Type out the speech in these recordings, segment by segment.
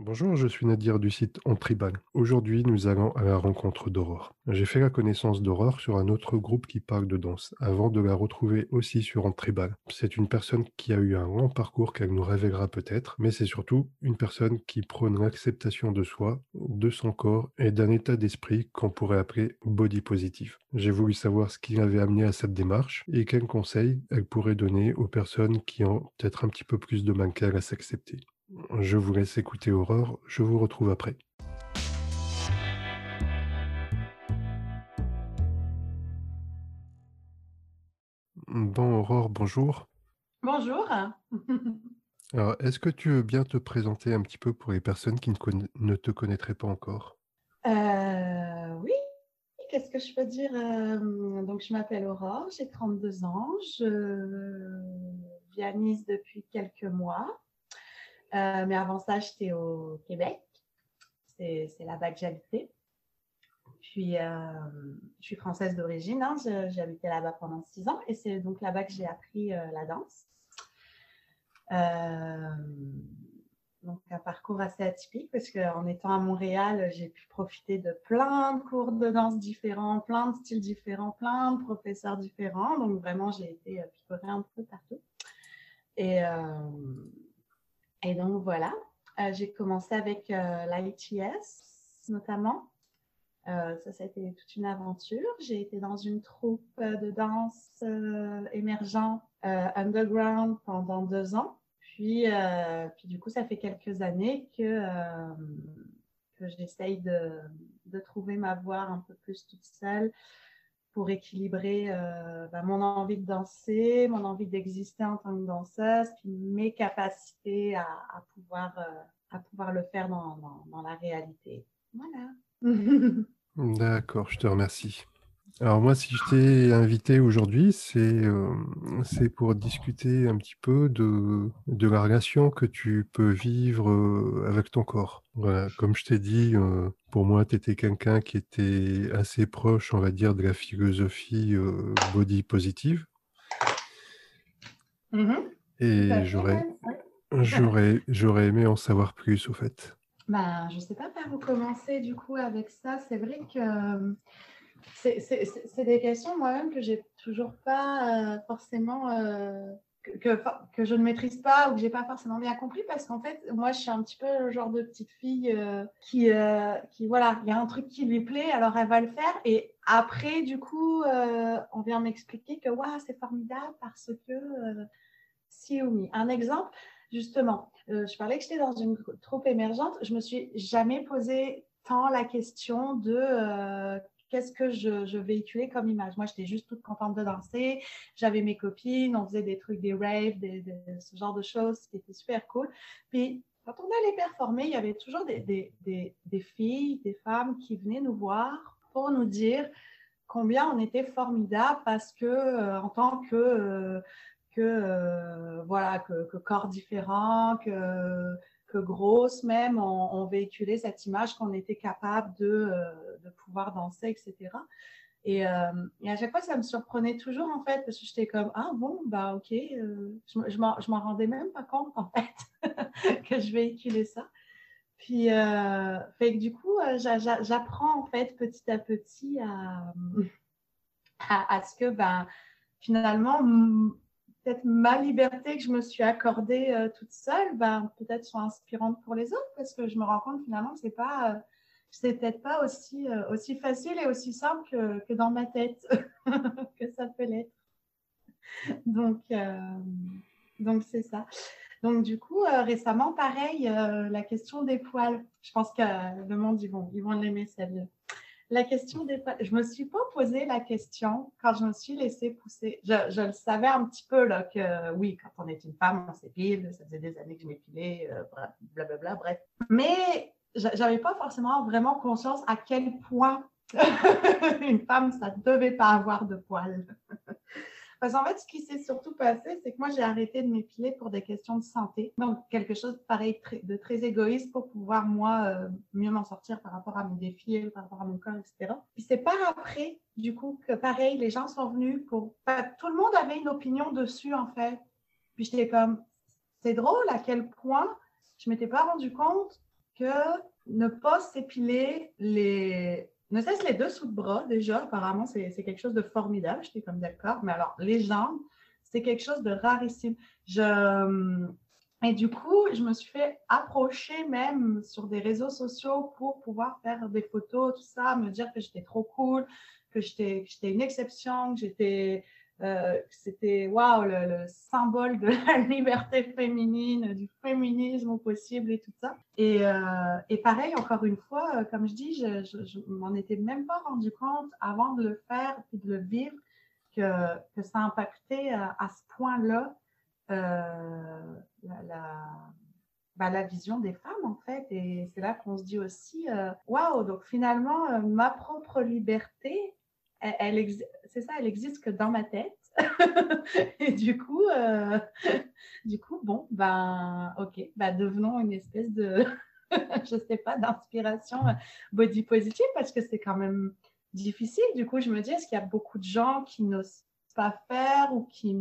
Bonjour, je suis Nadir du site On Tribal. Aujourd'hui, nous allons à la rencontre d'Aurore. J'ai fait la connaissance d'Aurore sur un autre groupe qui parle de danse, avant de la retrouver aussi sur On Tribal. C'est une personne qui a eu un long parcours qu'elle nous révélera peut-être, mais c'est surtout une personne qui prône l'acceptation de soi, de son corps et d'un état d'esprit qu'on pourrait appeler body positive. J'ai voulu savoir ce qui l'avait amené à cette démarche et quels conseils elle pourrait donner aux personnes qui ont peut-être un petit peu plus de mal à s'accepter. Je vous laisse écouter Aurore, je vous retrouve après. Bon, Aurore, bonjour. Bonjour. Alors, est-ce que tu veux bien te présenter un petit peu pour les personnes qui ne, ne te connaîtraient pas encore? Euh, Oui, qu'est-ce que je peux dire? Euh, Donc, je m'appelle Aurore, j'ai 32 ans, je vis à Nice depuis quelques mois. Euh, mais avant ça, j'étais au Québec. C'est là-bas que j'habitais. Puis, euh, je suis française d'origine. Hein. Habité là-bas pendant six ans et c'est donc là-bas que j'ai appris euh, la danse. donc, un parcours assez atypique parce qu'en étant à Montréal, j'ai pu profiter de plein de cours de danse différents, plein de styles différents, plein de professeurs différents. Donc, vraiment, j'ai été picorée un peu partout. Et et donc voilà, euh, j'ai commencé avec euh, l'ITS notamment. Euh, ça, ça a été toute une aventure. J'ai été dans une troupe de danse émergent underground pendant deux ans. Puis, puis du coup, ça fait quelques années que, que j'essaye de, de, trouver ma voie un peu plus toute seule pour équilibrer euh, ben, mon envie de danser, mon envie d'exister en tant que danseuse, puis mes capacités à, pouvoir, euh, à pouvoir le faire dans, dans la réalité. Voilà. D'accord, je te remercie. Alors moi, si je t'ai invité aujourd'hui, c'est euh, c'est pour discuter un petit peu de, de la relation que tu peux vivre euh, avec ton corps. Voilà, comme je t'ai dit, euh, pour moi, tu étais quelqu'un qui était assez proche, on va dire, de la philosophie body positive. Mm-hmm. Et j'aurais j'aurais j'aurais aimé en savoir plus, au fait. Ben, je ne sais pas par où commencer du coup avec ça. C'est vrai que c'est des questions moi-même que j'ai toujours pas euh, forcément euh, que, que, je ne maîtrise pas ou que j'ai pas forcément bien compris parce qu'en fait moi je suis un petit peu le genre de petite fille euh, qui qui voilà il y a un truc qui lui plaît alors elle va le faire et après du coup on vient m'expliquer que ouais, c'est formidable parce que si ou oui un exemple justement je parlais que j'étais dans une troupe émergente je me suis jamais posé tant la question de qu'est-ce que je, véhiculais comme image. Moi, j'étais juste toute contente de danser. J'avais mes copines, on faisait des trucs, des raves, ce genre de choses qui étaient super cool. Puis, quand on allait performer, il y avait toujours des, filles, des femmes qui venaient nous voir pour nous dire combien on était formidable parce que, euh, en tant que. Euh, euh, voilà que, que, corps différent que que grosses même ont, véhiculé cette image qu'on était capable de, euh, de, pouvoir danser, etc. Et, euh, et, à chaque fois, ça me surprenait toujours, en fait, parce que j'étais comme, ah bon, bah ok, euh, je, je m'en rendais même pas compte, en fait, que je véhiculais ça. Puis, fait que du coup, j'apprends, en fait, petit à petit à, à, à ce que, ben, finalement, peut-être ma liberté que je me suis accordée euh, toute seule, ben, peut-être soit inspirante pour les autres, parce que je me rends compte finalement que c'est pas, euh, c'est peut-être pas aussi, euh, aussi facile et aussi simple que, que dans ma tête que ça peut l'être. Donc, donc c'est ça. Donc du coup, récemment, pareil, la question des poils. Je pense que le monde, ils vont, ils vont l'aimer celle-là la question des Je me suis pas posé la question quand je me suis laissée pousser. Je, le savais un petit peu là, que oui, quand on est une femme, on s'épile. Ça faisait des années que je m'épilais, euh, blablabla, bref. Mais j'avais pas forcément vraiment conscience à quel point une femme, ça devait pas avoir de poils. Parce qu'en fait, ce qui s'est surtout passé, c'est que moi, j'ai arrêté de m'épiler pour des questions de santé. Donc, quelque chose pareil de très égoïste pour pouvoir, moi, euh, mieux m'en sortir par rapport à mes défis, par rapport à mon corps, etc. Puis c'est par après, du coup, que pareil, les gens sont venus pour. tout le monde avait une opinion dessus, en fait. Puis j'étais comme, c'est drôle à quel point je m'étais pas rendu compte que ne pas s'épiler les, ne cesse les deux sous le bras, déjà, apparemment, c'est quelque chose de formidable. J'étais comme d'accord. Mais alors, les jambes, c'est quelque chose de rarissime. Je... Et du coup, je me suis fait approcher même sur des réseaux sociaux pour pouvoir faire des photos, tout ça, me dire que j'étais trop cool, que j'étais une exception, que j'étais euh, c'était waouh le, symbole de la liberté féminine, du féminisme au possible et tout ça. Et, euh, et pareil, encore une fois, euh, comme je dis, je, je, m'en étais même pas rendu compte avant de le faire et de le vivre que, que ça impactait à, ce point-là la, bah, la, vision des femmes en fait. Et c'est là qu'on se dit aussi, waouh, donc finalement, ma propre liberté, elle, c'est ça, elle existe que dans ma tête. et du coup, euh, du coup, bon, ben, ok, ben, devenons une espèce de, je sais pas, d'inspiration body positive parce que c'est quand même difficile. Du coup, je me dis, est-ce qu'il y a beaucoup de gens qui n'osent pas faire ou qui,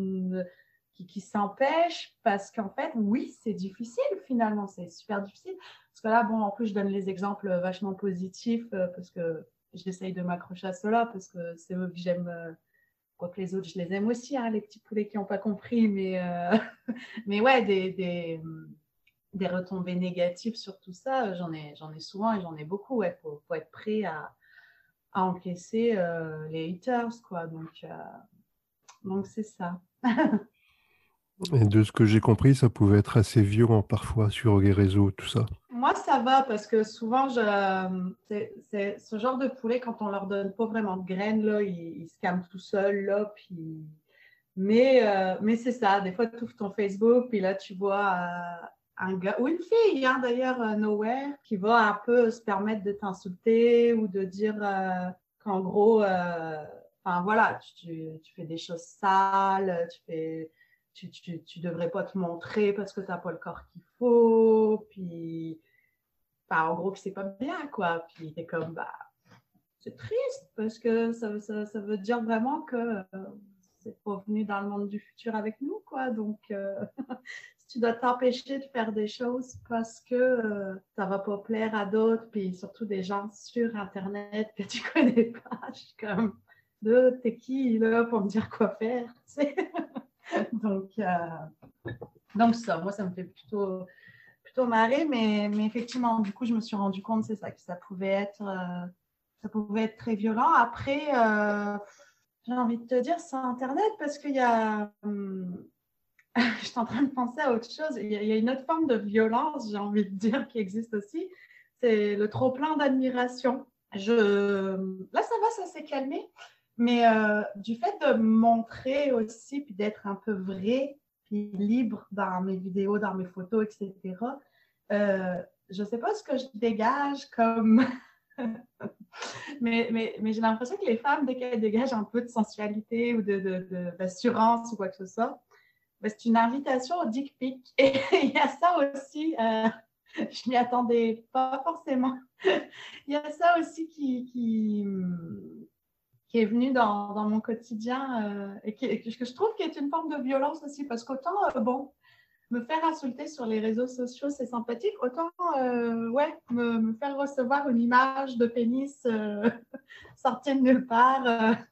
qui, qui s'empêchent? Parce qu'en fait, oui, c'est difficile finalement, c'est super difficile. Parce que là, bon, en plus, je donne les exemples vachement positifs euh, parce que j'essaye de m'accrocher à cela parce que c'est eux que j'aime. Euh, quoique les autres, je les aime aussi, hein, les petits poulets qui n'ont pas compris. Mais, euh, mais ouais, des, des, retombées négatives sur tout ça, j'en ai, j'en ai souvent et j'en ai beaucoup. Il faut, faut, être prêt à, à encaisser euh, les haters. Quoi. Donc, donc c'est ça. et de ce que j'ai compris, ça pouvait être assez violent parfois sur les réseaux, tout ça. Moi, ça va parce que souvent, c'est ce genre de poulet, quand on leur donne pas vraiment de graines, là, ils, se calment tout seuls. Là, puis... Mais, euh, mais c'est ça. Des fois, tu ouvres ton Facebook, puis là, tu vois euh, un gars ou une fille, hein, d'ailleurs, euh, Nowhere, qui va un peu se permettre de t'insulter ou de dire qu'en gros, enfin voilà, tu, tu, fais des choses sales, tu fais tu, tu, tu, devrais pas te montrer parce que tu n'as pas le corps qu'il faut. Puis, en gros, que c'est pas bien, quoi. Puis, es comme, bah, c'est triste parce que ça, veut dire vraiment que euh, c'est pas venu dans le monde du futur avec nous, quoi. Donc, euh, tu dois t'empêcher de faire des choses parce que euh, ça va pas plaire à d'autres, puis surtout des gens sur Internet que tu connais pas, je suis comme, de t'es qui là pour me dire quoi faire, donc, euh, donc, ça, moi, ça me fait plutôt, plutôt mais, mais effectivement, du coup, je me suis rendu compte, c'est ça, que ça pouvait être, euh, ça pouvait être très violent. Après, euh, j'ai envie de te dire, c'est Internet parce qu'il y a. Hum, je suis en train de penser à autre chose. Il y, a, une autre forme de violence, j'ai envie de dire, qui existe aussi. C'est le trop-plein d'admiration. Je... Là, ça va, ça s'est calmé. Mais euh, du fait de montrer aussi, puis d'être un peu vrai, puis libre dans mes vidéos, dans mes photos, etc., euh, je ne sais pas ce que je dégage comme... mais, j'ai l'impression que les femmes, dès qu'elles dégagent un peu de sensualité ou d'assurance de, de, ou quoi que ce soit, ben, c'est une invitation au dick pic. Et il y a ça aussi, euh, je m'y attendais pas forcément. il y a ça aussi qui, est venu dans, dans mon quotidien euh, et, que je trouve qui est une forme de violence aussi parce qu'autant, euh, bon, me faire insulter sur les réseaux sociaux, c'est sympathique, autant, euh, ouais, me, faire recevoir une image de pénis sortie de nulle part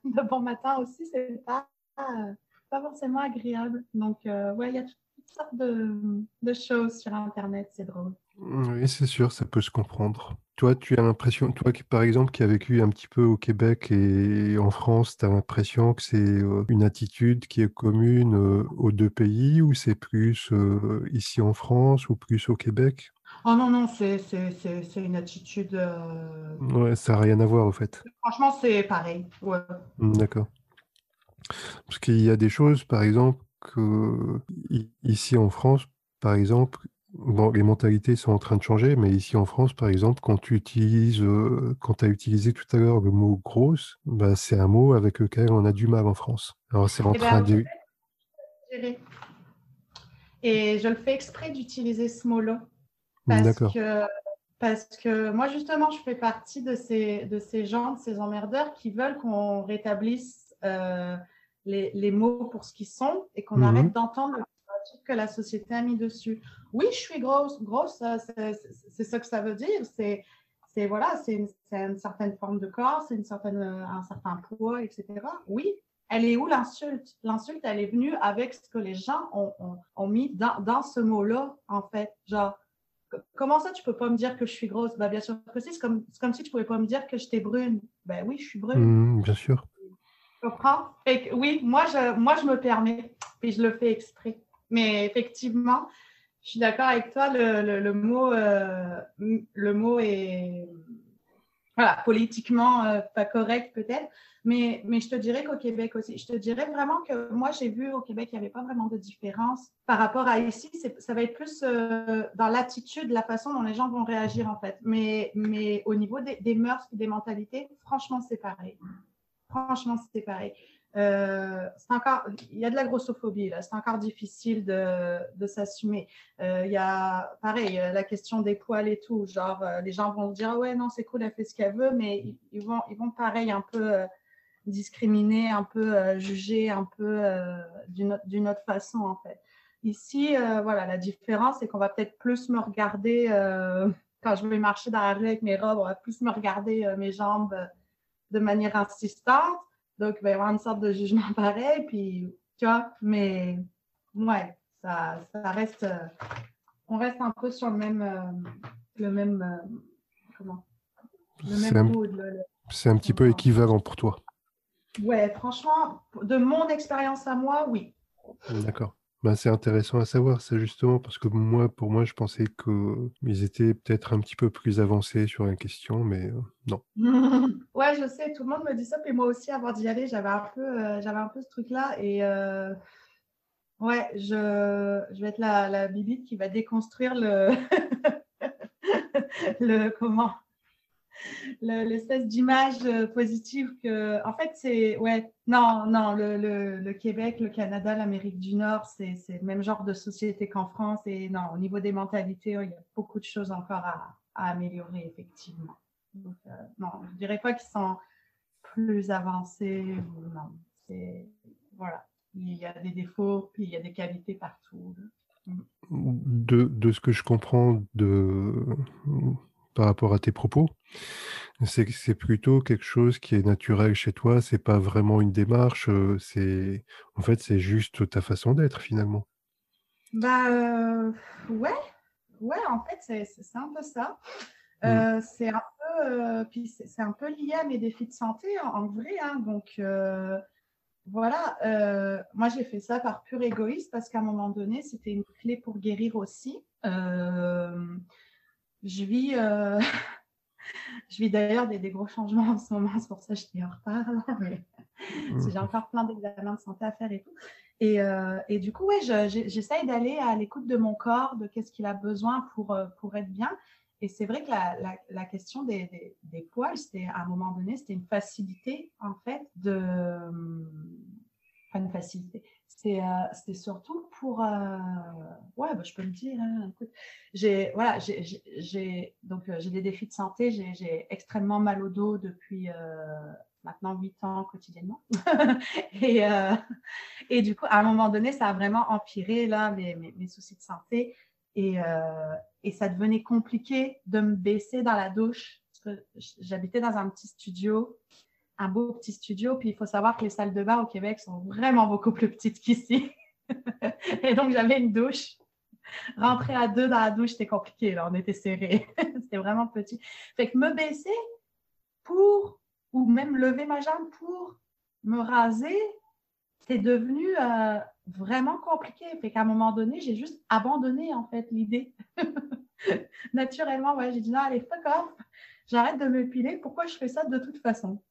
de bon matin aussi, c'est pas, pas forcément agréable. Donc, ouais, il y a toutes sortes de, de choses sur Internet, c'est drôle. Oui, c'est sûr, ça peut se comprendre. Toi, tu as l'impression, toi qui, par exemple, qui as vécu un petit peu au Québec et en France, tu as l'impression que c'est une attitude qui est commune aux deux pays ou c'est plus ici en France ou plus au Québec? Oh non, non, c'est une attitude. Ouais, ça n'a rien à voir au fait. Franchement, c'est pareil. Ouais. Mmh, d'accord. Parce qu'il y a des choses, par exemple, que ici en France, par exemple, Bon, les mentalités sont en train de changer, mais ici en France, par exemple, quand tu utilises, euh, quand as utilisé tout à l'heure le mot grosse, bah, c'est un mot avec lequel on a du mal en France. Alors c'est en eh ben, train de. Et je le fais exprès d'utiliser ce mot-là. Parce que, parce que moi, justement, je fais partie de ces, de ces gens, de ces emmerdeurs qui veulent qu'on rétablisse euh, les, les, mots pour ce qu'ils sont et qu'on mmh arrête d'entendre que la société a mis dessus. Oui, je suis grosse. Grosse, c'est ce que ça veut dire. C'est voilà, c'est une, certaine forme de corps, c'est une certaine, un certain poids, etc. Oui, elle est où l'insulte? L'insulte, elle est venue avec ce que les gens ont, ont, mis dans, dans ce mot-là, en fait. Genre, comment ça, tu peux pas me dire que je suis grosse? Bah, Bien sûr que si, c'est comme, comme, si tu pouvais pas me dire que j'étais brune. Ben oui, je suis brune. Mmh, bien sûr. Tu comprends? Oui, moi je, moi, je me permets, puis je le fais exprès. Mais effectivement, je suis d'accord avec toi, le, mot, euh, le mot est voilà, politiquement euh, pas correct peut-être, mais, mais je te dirais qu'au Québec aussi, je te dirais vraiment que moi j'ai vu au Québec, il n'y avait pas vraiment de différence par rapport à ici. Ça va être plus euh, dans l'attitude, la façon dont les gens vont réagir en fait. Mais, mais au niveau des, mœurs des mentalités, franchement, c'est pareil. Franchement, c'est pareil. Euh, encore, il y a de la grossophobie là, c'est encore difficile de, de s'assumer. Euh, il y a, pareil, la question des poils et tout, genre euh, les gens vont dire ouais non c'est cool, elle fait ce qu'elle veut, mais ils, vont, ils vont pareil un peu discriminer, un peu juger, un peu d'une autre façon en fait. Ici, voilà, la différence c'est qu'on va peut-être plus me regarder quand je vais marcher dans la rue avec mes robes, on va plus me regarder mes jambes de manière insistante donc, il va y avoir une sorte de jugement pareil, puis, tu vois, mais ouais, ça, ça reste, euh, on reste un peu sur le même, euh, le même, euh, comment, le même mood. C'est un petit peu équivalent pour toi. Ouais, franchement, de mon expérience à moi, oui. D'accord. Bah, c'est intéressant à savoir, c'est justement parce que moi, pour moi, je pensais qu'ils étaient peut-être un petit peu plus avancés sur la question, mais non. ouais, je sais, tout le monde me dit ça, puis moi aussi, avant d'y aller, j'avais un peu, j'avais un peu ce truc-là, et ouais, je, je vais être la, la bibite qui va déconstruire le, le comment l'espèce d'image euh, positive que, en fait, c'est, ouais, non, non, le, le, Québec, le Canada, l'Amérique du Nord, c'est le même genre de société qu'en France. Et non, au niveau des mentalités, il y a beaucoup de choses encore à, à améliorer, effectivement. Euh, non, je dirais pas qu'ils sont plus avancés. Non, c'est, voilà, il y a des défauts, puis il y a des qualités partout. De, de ce que je comprends de par rapport à tes propos, c'est plutôt quelque chose qui est naturel chez toi, c'est pas vraiment une démarche, c'est en fait, c'est juste ta façon d'être finalement. Bah, ouais, ouais, en fait, c'est un peu ça. Mmh. c'est un peu, puis c'est un peu lié à mes défis de santé en, vrai, hein, donc voilà, moi j'ai fait ça par pur égoïsme parce qu'à un moment donné, c'était une clé pour guérir aussi. Je vis, euh, je vis d'ailleurs des, gros changements en ce moment, c'est pour ça que je suis en retard. mais mmh. j'ai encore plein d'examens de santé à faire et tout. Et, euh, et du coup, ouais, j'essaye d'aller à l'écoute de mon corps, de qu'est-ce qu'il a besoin pour, euh, pour être bien. Et c'est vrai que la, la, question des, des, des poils, c'était à un moment donné, c'était une facilité en fait de, enfin une facilité, euh, c'est surtout pour. Euh, ouais, bah, je peux le dire. Hein, j'ai voilà, j'ai donc euh, j'ai des défis de santé. J'ai extrêmement mal au dos depuis maintenant 8 ans quotidiennement. et, et du coup, à un moment donné, ça a vraiment empiré là mes, mes, mes soucis de santé. Et, et ça devenait compliqué de me baisser dans la douche. Parce que j'habitais dans un petit studio un beau petit studio. Puis il faut savoir que les salles de bain au Québec sont vraiment beaucoup plus petites qu'ici. et donc j'avais une douche. Rentrer à deux dans la douche, c'était compliqué. Là, on était serrés. c'était vraiment petit. Fait que me baisser pour, ou même lever ma jambe pour me raser, c'est devenu euh, vraiment compliqué. Fait qu'à un moment donné, j'ai juste abandonné en fait l'idée. Naturellement, ouais, j'ai dit non, allez, fuck off. J'arrête de me piler. Pourquoi je fais ça de toute façon?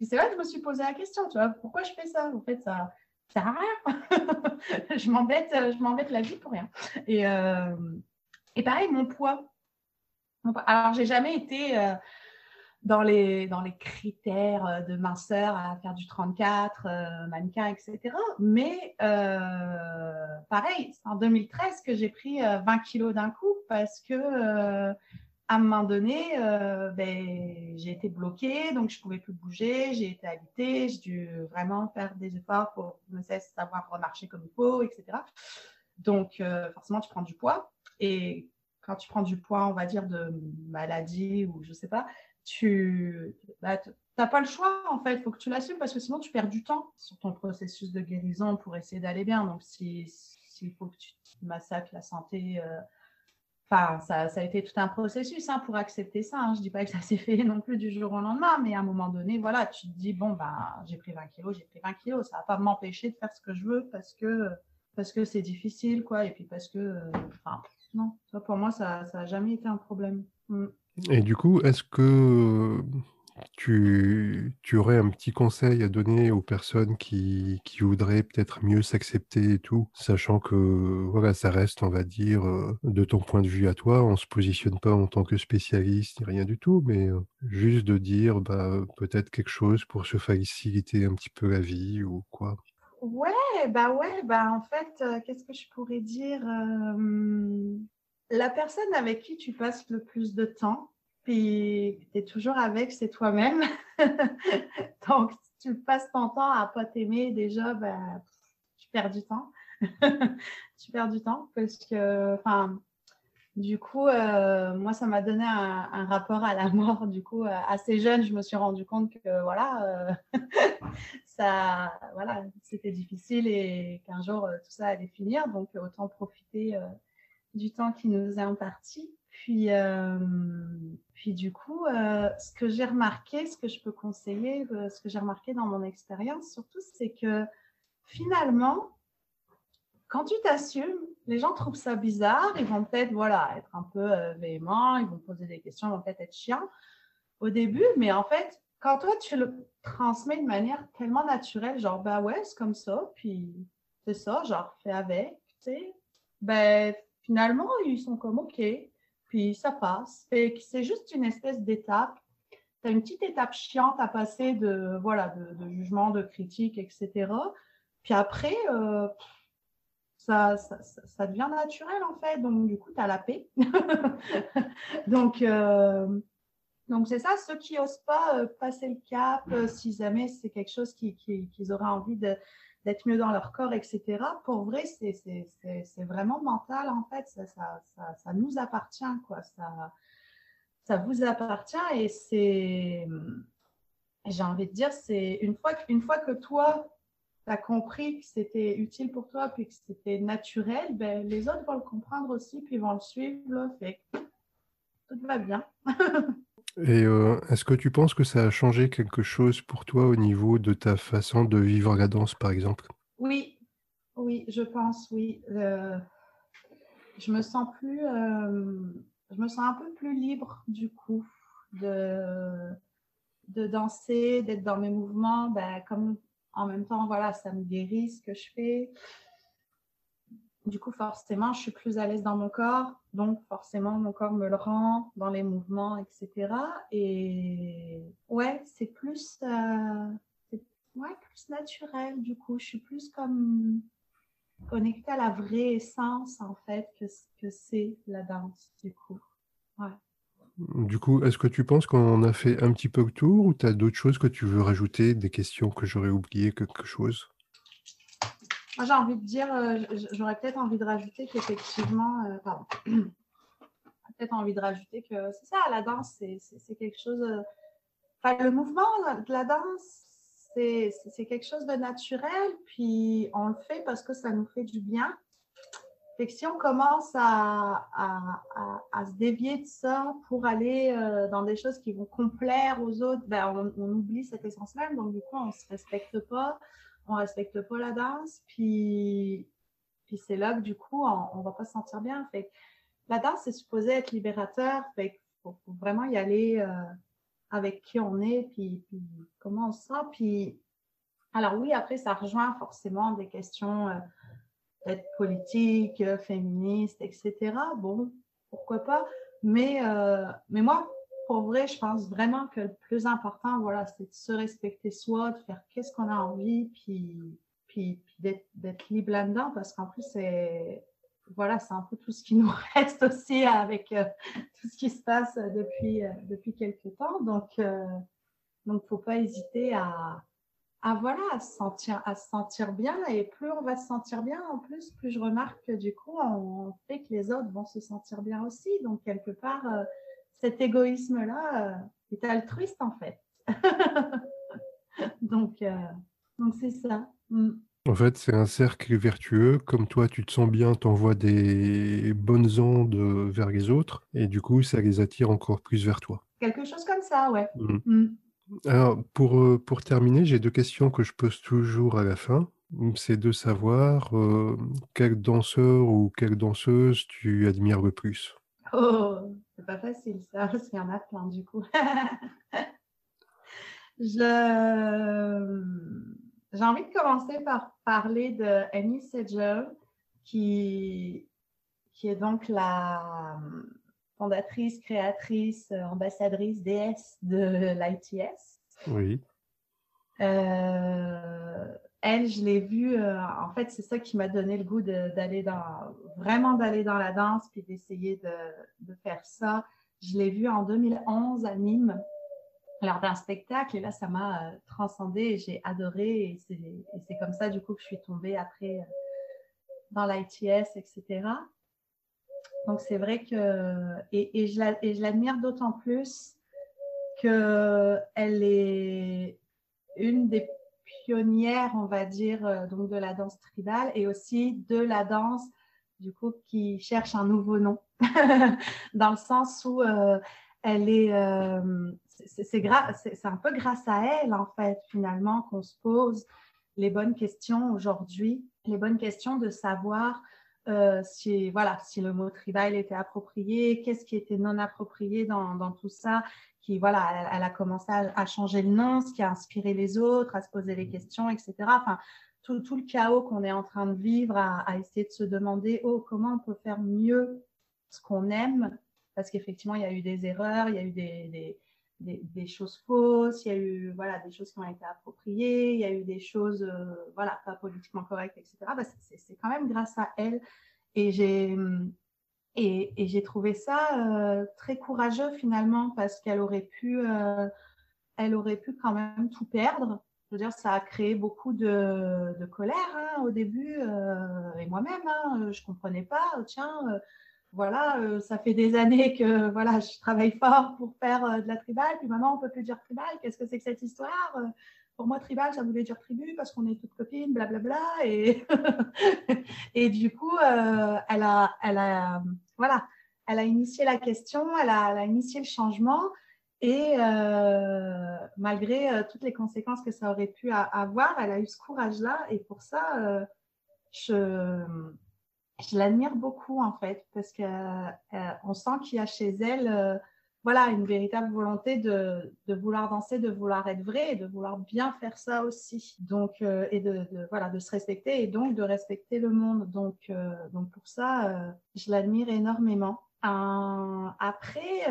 c'est là que je me suis posé la question, tu vois, pourquoi je fais ça? En fait, ça ne sert à rien. je m'embête, je m'embête la vie pour rien. Et, euh, pareil, mon poids. Alors, j'ai jamais été euh, dans, les, critères euh, de minceur à faire du 34, mannequin, etc. Mais pareil, c'est en 2013 que j'ai pris 20 kilos d'un coup parce que à un moment donné, euh, ben, j'ai été bloquée, donc je ne pouvais plus bouger, j'ai été alitée, j'ai dû vraiment faire des efforts pour ne cesse savoir remarcher comme il faut, etc. Donc, euh, forcément, tu prends du poids. Et quand tu prends du poids, on va dire, de maladie ou je ne sais pas, tu bah, n'as pas le choix, en fait. Il faut que tu l'assumes parce que sinon, tu perds du temps sur ton processus de guérison pour essayer d'aller bien. Donc, s'il faut que tu massacres la santé, euh, ça, a été tout un processus hein, pour accepter ça. Hein. Je ne dis pas que ça s'est fait non plus du jour au lendemain, mais à un moment donné, voilà, tu te dis, bon, ben, j'ai pris 20 kilos, j'ai pris 20 kilos. Ça ne va pas m'empêcher de faire ce que je veux parce que parce que c'est difficile, quoi, et puis parce que, euh, non, ça, pour moi, ça n'a jamais été un problème. Mm. Et du coup, est-ce que tu, tu, aurais un petit conseil à donner aux personnes qui, qui voudraient peut-être mieux s'accepter et tout, sachant que voilà, ça reste, on va dire, euh, de ton point de vue à toi, on se positionne pas en tant que spécialiste ni rien du tout, mais euh, juste de dire bah, peut-être quelque chose pour se faciliter un petit peu la vie ou quoi. Ouais, bah ouais, bah en fait, euh, qu'est-ce que je pourrais dire La personne avec qui tu passes le plus de temps, puis tu es toujours avec, c'est toi-même. Donc, si tu passes ton temps à pas t'aimer, déjà, ben, tu perds du temps. tu perds du temps parce que, enfin, du coup, euh, moi, ça m'a donné un, rapport à la mort. Du coup, euh, assez jeune, je me suis rendu compte que, voilà, euh, ça, voilà, c'était difficile et qu'un jour, tout ça allait finir. Donc, autant profiter du temps qui nous est imparti. Puis, euh, puis du coup, euh, ce que j'ai remarqué, ce que je peux conseiller, euh, ce que j'ai remarqué dans mon expérience surtout, c'est que finalement, quand tu t'assumes, les gens trouvent ça bizarre, ils vont peut-être voilà, être un peu véhéments, ils vont poser des questions, ils vont peut-être être chiants au début, mais en fait, quand toi, tu le transmets de manière tellement naturelle, genre, bah ouais, c'est comme ça, puis c'est ça, genre, fais avec, tu sais, ben finalement, ils sont comme OK puis ça passe. C'est juste une espèce d'étape. Tu as une petite étape chiante à passer de, voilà, de, jugement, de critique, etc. Puis après, euh, ça, ça, devient naturel en fait. Donc, du coup, tu as la paix. donc, euh, donc c'est ça. Ceux qui n'osent pas euh, passer le cap, si jamais c'est quelque chose qu'ils qui, auraient envie de d'être mieux dans leur corps, etc. Pour vrai, c'est vraiment mental, en fait. Ça, nous appartient, quoi. Ça, vous appartient et c'est, j'ai envie de dire, c'est une fois, que toi, tu as compris que c'était utile pour toi puis que c'était naturel, ben, les autres vont le comprendre aussi puis vont le suivre. Tout va bien. Et euh, est-ce que tu penses que ça a changé quelque chose pour toi au niveau de ta façon de vivre la danse, par exemple? Oui, oui, je pense, oui. Euh, je me sens plus, euh, je me sens un peu plus libre du coup de, de danser, d'être dans mes mouvements. Ben, comme en même temps, voilà, ça me guérit ce que je fais. Du coup, forcément, je suis plus à l'aise dans mon corps. Donc, forcément, mon corps me le rend dans les mouvements, etc. Et ouais, c'est plus, euh, ouais, plus naturel. Du coup, je suis plus comme connectée à la vraie essence, en fait, que, que c'est la danse, du coup. Du coup, est-ce que tu penses qu'on a fait un petit peu le tour ou tu as d'autres choses que tu veux rajouter, des questions que j'aurais oublié, quelque chose? Moi, j'ai envie de dire, euh, j'aurais peut-être envie de rajouter qu'effectivement, euh, pardon, peut-être envie de rajouter que c'est ça, la danse, c'est quelque chose. Euh, le mouvement de la danse, c'est quelque chose de naturel, puis on le fait parce que ça nous fait du bien. Fait que si on commence à, se dévier de ça pour aller dans des choses qui vont complaire aux autres, ben on, on, oublie cette essence même, donc du coup, on ne se respecte pas on respecte pas la danse, puis, puis c'est là que du coup, on, ne va pas se sentir bien. Fait la danse, c'est supposé être libérateur, fait faut, vraiment y aller euh, avec qui on est, puis, comment on se sent. Puis, alors oui, après, ça rejoint forcément des questions euh, peut-être politiques, euh, féministes, etc. Bon, pourquoi pas? Mais, mais moi, pour vrai, je pense vraiment que le plus important, voilà, c'est de se respecter soi, de faire qu'est-ce qu'on a envie, puis, puis, d'être libre là-dedans, parce qu'en plus, c'est voilà, un peu tout ce qui nous reste aussi avec euh, tout ce qui se passe depuis, euh, depuis quelques temps. Donc, il euh, ne faut pas hésiter à, à voilà, à se, sentir, à se sentir bien. Et plus on va se sentir bien, en plus, plus je remarque que du coup, on fait que les autres vont se sentir bien aussi. Donc, quelque part, euh, cet égoïsme-là euh, est altruiste, en fait. donc, euh, donc c'est ça. Mm. En fait, c'est un cercle vertueux. Comme toi, tu te sens bien, tu envoies des bonnes ondes vers les autres, et du coup, ça les attire encore plus vers toi. Quelque chose comme ça, ouais. Mm. Mm. Alors, pour, euh, pour terminer, j'ai deux questions que je pose toujours à la fin. C'est de savoir euh, quel danseur ou quelle danseuse tu admires le plus? Oh, c'est pas facile ça, parce qu'il y en a plein du coup. Je... J'ai envie de commencer par parler de Annie Sedgel, qui, qui est donc la fondatrice, créatrice, ambassadrice, déesse de l'ITS. Oui. Euh, elle, je l'ai vue, euh, en fait, c'est ça qui m'a donné le goût d'aller dans, vraiment d'aller dans la danse puis d'essayer de, faire ça. Je l'ai vue en 2011 à Nîmes lors d'un spectacle et là, ça m'a euh, transcendée j'ai adoré et c'est comme ça, du coup, que je suis tombée après dans l'ITS, etc. Donc, c'est vrai que, et je l'admire d'autant plus qu'elle est une des pionnières, on va dire, euh, donc de la danse tribale et aussi de la danse, du coup, qui cherche un nouveau nom, dans le sens où euh, elle est, euh, c'est un peu grâce à elle, en fait, finalement, qu'on se pose les bonnes questions aujourd'hui, les bonnes questions de savoir si, voilà, si le mot tribal était approprié, qu'est-ce qui était non approprié dans tout ça, qui, voilà, elle, a commencé à, changer le nom, ce qui a inspiré les autres, à se poser les questions, etc. Enfin, tout, tout le chaos qu'on est en train de vivre, à, à, essayer de se demander, oh, comment on peut faire mieux ce qu'on aime, parce qu'effectivement, il y a eu des erreurs, il y a eu des, des des, choses fausses, il y a eu voilà, des choses qui ont été appropriées, il y a eu des choses euh, voilà, pas politiquement correctes, etc. Bah, c'est quand même grâce à elle. Et j'ai et, j'ai trouvé ça euh, très courageux finalement parce qu'elle aurait pu euh, elle aurait pu quand même tout perdre. Je veux dire, ça a créé beaucoup de, colère hein, au début et moi-même, hein, je comprenais pas. Tiens voilà, euh, ça fait des années que voilà, je travaille fort pour faire euh, de la tribale, puis maintenant on peut plus dire tribal. Qu'est-ce que c'est que cette histoire euh, Pour moi, tribal, ça voulait dire tribu parce qu'on est toutes copines, blablabla. Et, et du coup, elle a, elle a, voilà, elle a initié la question, elle a, initié le changement. Et malgré toutes les conséquences que ça aurait pu avoir, elle a eu ce courage-là. Et pour ça, je je l'admire beaucoup en fait, parce qu'on euh, sent qu'il y a chez elle euh, voilà, une véritable volonté de, vouloir danser, de vouloir être vrai et de vouloir bien faire ça aussi. Donc, euh, et de, voilà, de se respecter et donc de respecter le monde. Donc, donc pour ça, je l'admire énormément. après,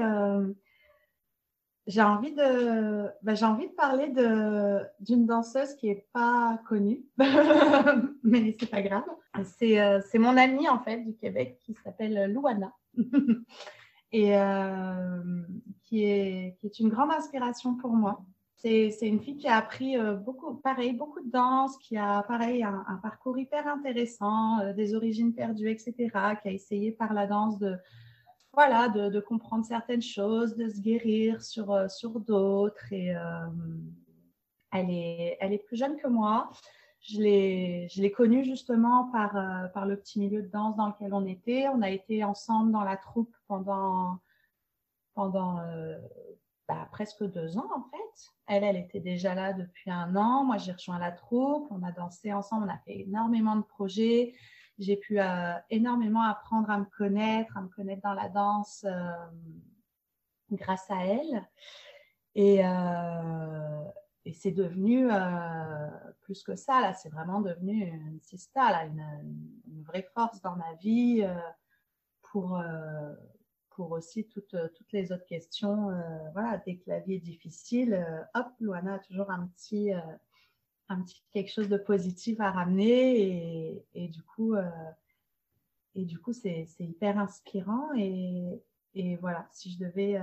j'ai envie de, ben, j'ai envie de parler de d'une danseuse qui est pas connue, mais c'est pas grave. C'est euh, c'est mon amie en fait du Québec qui s'appelle Louana et euh, qui est qui est une grande inspiration pour moi. C'est une fille qui a appris euh, beaucoup, pareil, beaucoup de danse, qui a pareil un, parcours hyper intéressant, des origines perdues, etc. Qui a essayé par la danse de voilà, de, comprendre certaines choses, de se guérir sur, euh, sur d'autres. Et euh, elle, est, elle est plus jeune que moi. Je l'ai connue justement par, euh, par le petit milieu de danse dans lequel on était. On a été ensemble dans la troupe pendant, pendant bah, presque deux ans en fait. Elle, elle était déjà là depuis un an. Moi, j'ai rejoint la troupe. On a dansé ensemble. On a fait énormément de projets j'ai pu euh, énormément apprendre à me connaître, à me connaître dans la danse euh, grâce à elle. Et, euh, et c'est devenu plus que ça, là, c'est vraiment devenu une sista, là, une, vraie force dans ma vie pour, pour aussi toutes, toutes les autres questions. voilà, dès que la vie est difficile, hop, Luana a toujours un petit un petit quelque chose de positif à ramener et, du coup euh, et du coup c'est hyper inspirant et, et, voilà si je devais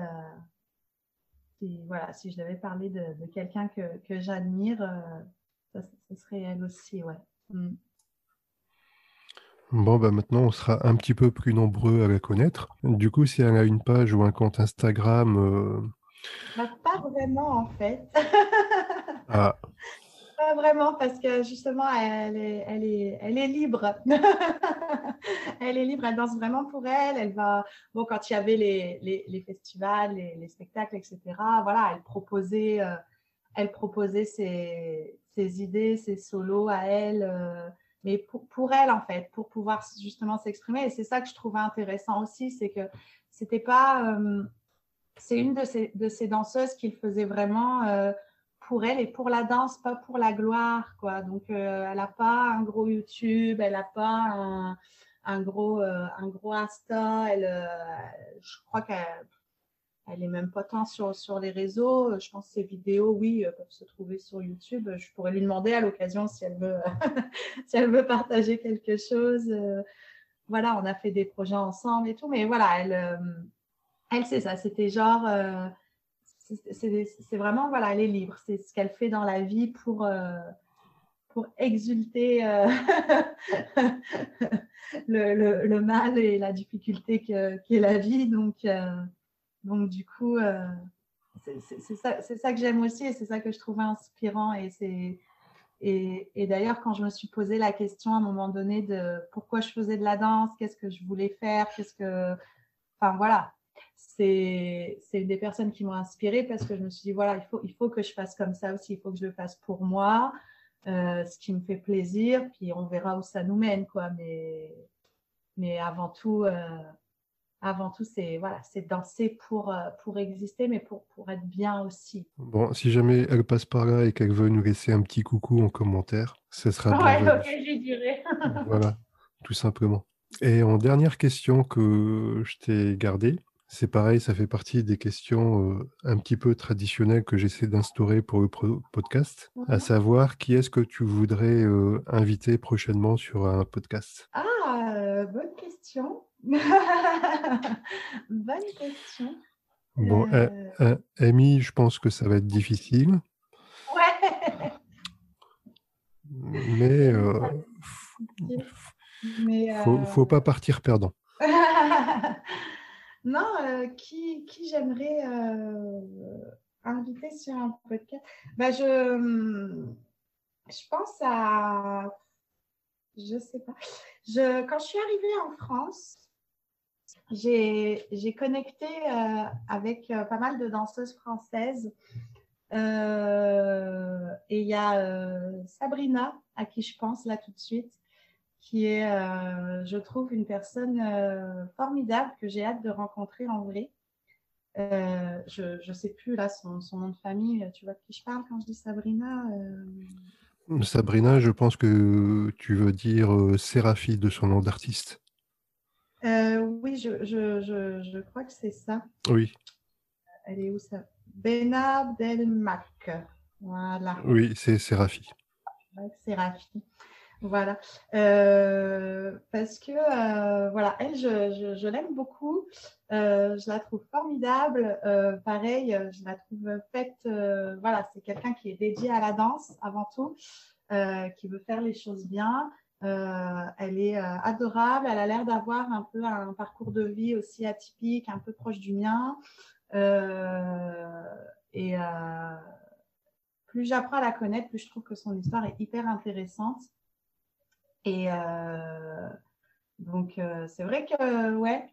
si, voilà si je devais parler de, de quelqu'un que, que j'admire euh, ça, serait elle aussi, ouais. Mm. Bon, bah maintenant, on sera un petit peu plus nombreux à la connaître. Du coup, si elle a une page ou un compte Instagram. Euh, bah, pas vraiment, en fait. ah. Pas vraiment, parce que justement, elle est, elle est, elle est libre. elle est libre, elle danse vraiment pour elle. Elle va, bon, quand il y avait les, les, festivals, les, les, spectacles, etc., voilà, elle proposait, euh, elle proposait ses, ses, idées, ses solos à elle. Euh, mais pour, pour, elle, en fait, pour pouvoir justement s'exprimer. Et c'est ça que je trouvais intéressant aussi, c'est que c'était pas. Euh, c'est une de ces, de ces danseuses qui le faisait vraiment pour elle et pour la danse, pas pour la gloire, quoi. Donc, euh, elle n'a pas un gros YouTube, elle n'a pas un, gros, un gros Insta. Elle, je crois qu'elle elle est même pas tant sur, sur les réseaux. Je pense que ses vidéos, oui, euh, peuvent se trouver sur YouTube. Je pourrais lui demander à l'occasion si elle veut, si elle veut partager quelque chose. Euh, voilà, on a fait des projets ensemble et tout, mais voilà, elle, euh, elle c'est ça. C'était genre, c'est vraiment, voilà, elle est. C'est ce qu'elle fait dans la vie pour, pour exulter le, le, mal et la difficulté qu'est la vie. Donc, donc, du coup, euh, c'est ça, ça, que j'aime aussi et c'est ça que je trouvais inspirant. Et, et, et d'ailleurs, quand je me suis posé la question à un moment donné de pourquoi je faisais de la danse, qu'est-ce que je voulais faire, qu'est-ce que. Enfin, voilà. C'est des personnes qui m'ont inspirée parce que je me suis dit, voilà, il faut, il faut que je fasse comme ça aussi, il faut que je le fasse pour moi, euh, ce qui me fait plaisir, puis on verra où ça nous mène, quoi. Mais, mais avant tout, euh, avant tout, c'est voilà, c'est danser pour, euh, pour exister, mais pour, pour être bien aussi. Bon, si jamais elle passe par là et qu'elle veut nous laisser un petit coucou en commentaire, ce sera bien. Ouais, ok, je dirai. voilà, tout simplement. Et en dernière question que je t'ai gardée, c'est pareil, ça fait partie des questions euh, un petit peu traditionnelles que j'essaie d'instaurer pour le podcast, à mhm. savoir qui est-ce que tu voudrais euh, inviter prochainement sur un podcast? Ah, bonne question. Bonne question. Bon, euh... euh Amy, je pense que ça va être difficile. Ouais. Mais, euh, Mais faut, faut, pas partir perdant. non, qui, qui j'aimerais inviter sur un podcast? Bah, je, je pense à. Je sais pas. Je, quand je suis arrivée en France, j'ai connecté euh, avec euh, pas mal de danseuses françaises. Euh, et il y a Sabrina, à qui je pense là tout de suite, qui est, je trouve, une personne formidable que j'ai hâte de rencontrer en vrai. je ne sais plus là son, son, nom de famille. Tu vois de qui je parle quand je dis Sabrina Sabrina, je pense que tu veux dire Séraphie de son nom d'artiste. Euh, oui, je, je, je, je, crois que c'est ça. Oui. Elle est où ça? Benab Delmac. Voilà. Oui, c'est Séraphie. Séraphie. Voilà. Euh, parce que, euh, voilà, elle, je, je l'aime beaucoup. je la trouve formidable. pareil, je la trouve faite. voilà, c'est quelqu'un qui est dédié à la danse avant tout, qui veut faire les choses bien. Euh, elle est euh, adorable. Elle a l'air d'avoir un peu un parcours de vie aussi atypique, un peu proche du mien. Euh, et plus j'apprends à la connaître, plus je trouve que son histoire est hyper intéressante. Et donc, c'est vrai que, ouais,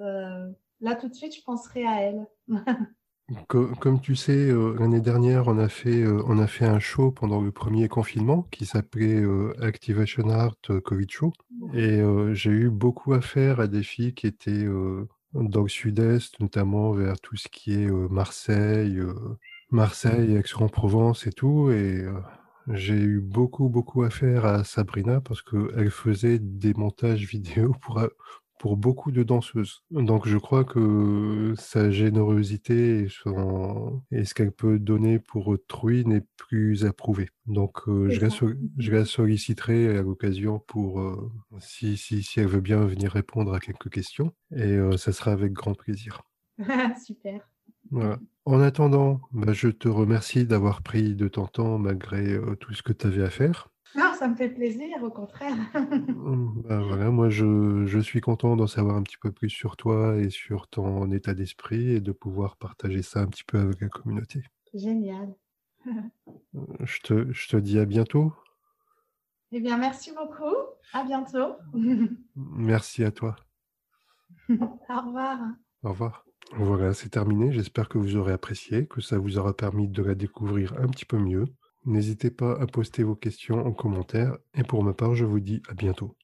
là tout de suite, je penserai à elle. Comme tu sais, euh, l'année dernière, on a fait, euh, on a fait un show pendant le premier confinement qui s'appelait euh, Activation Art Covid Show. Et j'ai eu beaucoup à faire à des filles qui étaient dans le sud-est, notamment vers tout ce qui est Marseille, Marseille, Aix-en-Provence et tout. Et j'ai eu beaucoup, beaucoup à faire à Sabrina parce qu'elle faisait des montages vidéo pour, pour beaucoup de danseuses. Donc je crois que sa générosité et, ce qu'elle peut donner pour autrui n'est plus approuvée. Donc euh, je, la je, la solliciterai à l'occasion pour euh, si, si, si, elle veut bien venir répondre à quelques questions et euh, ça sera avec grand plaisir. Super. Voilà. En attendant, bah, je te remercie d'avoir pris de ton temps malgré euh, tout ce que tu avais à faire. Non, ça me fait plaisir, au contraire. Mmh, bah, voilà, moi je, je suis content d'en savoir un petit peu plus sur toi et sur ton état d'esprit et de pouvoir partager ça un petit peu avec la communauté. Génial. Euh, Je te, je te dis à bientôt. Eh bien, merci beaucoup. À bientôt. Merci à toi. Au revoir. Au revoir. Voilà, c'est terminé. J'espère que vous aurez apprécié, que ça vous aura permis de la découvrir un petit peu mieux. N'hésitez pas à poster vos questions en commentaire et pour ma part, je vous dis à bientôt.